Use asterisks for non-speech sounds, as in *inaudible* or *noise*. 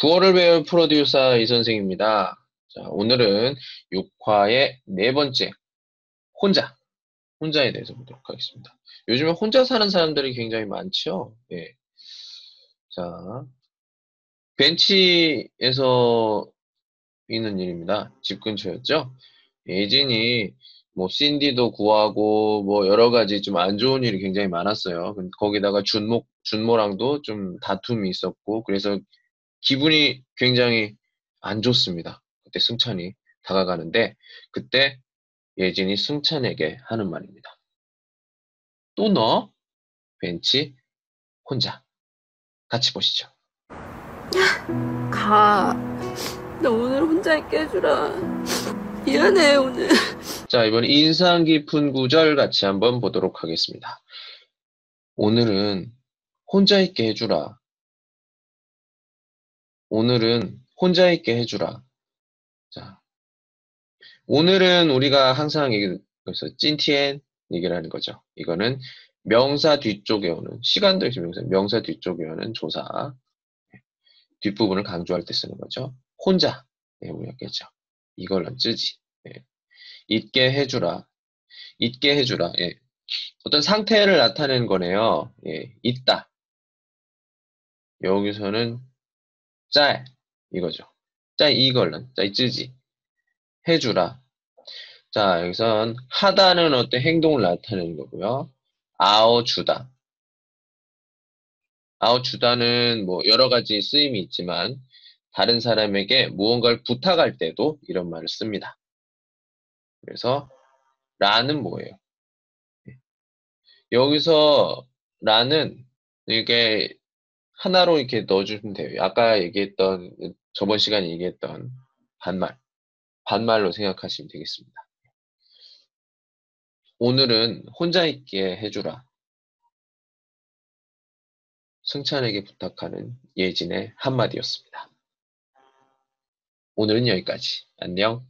9월을 배울 프로듀서 이 선생입니다. 자, 오늘은 6화의 네 번째, 혼자. 혼자에 대해서 보도록 하겠습니다. 요즘에 혼자 사는 사람들이 굉장히 많죠? 예. 자, 벤치에서 있는 일입니다. 집 근처였죠? 예진이 뭐 신디도 구하고 뭐 여러 가지 좀 안 좋은 일이 굉장히 많았어요. 거기다가 준모 준모랑도 좀 다툼이 있었고 그래서 기분이 굉장히 안 좋습니다. 그때 승찬이 다가가는데 그때 예진이 승찬에게 하는 말입니다. 또 너? 벤치 혼자. 같이 보시죠. *laughs* 가. 나 오늘 혼자 있게 해주라. 미안해, 오늘. *laughs* 자, 이번 인상 깊은 구절 같이 한번 보도록 하겠습니다. 오늘은 혼자 있게 해주라. 오늘은 혼자 있게 해주라. 자, 오늘은 우리가 항상 얘기해서 찐티엔 얘기를 하는 거죠. 이거는 명사 뒤쪽에 오는 시간도 있어 명사 명사 뒤쪽에 오는 조사 뒷부분을 강조할 때 쓰는 거죠. 혼자 내용이었겠죠. 이걸로 쓰지. 예. 있게 해주라. 있게 해주라. 예. 어떤 상태를 나타내는 거네요. 예. 있다. 여기서는 짤 이거죠. 짤 이걸로 짤 쯔지 해주라. 자 여기선 하다는 어떤 행동을 나타내는 거고요. 아어 주다. 아어 주다는 뭐 여러 가지 쓰임이 있지만 다른 사람에게 무언가를 부탁할 때도 이런 말을 씁니다. 그래서 라는 뭐예요? 여기서 라는 이게 하나로 이렇게 넣어주면 돼요. 아까 얘기했던 저번 시간에 얘기했던 반말 반말로 생각하시면 되겠습니다. 오늘은 혼자 있게 해주라. 승찬에게 부탁하는 예진의 한마디였습니다. 오늘은 여기까지. 안녕.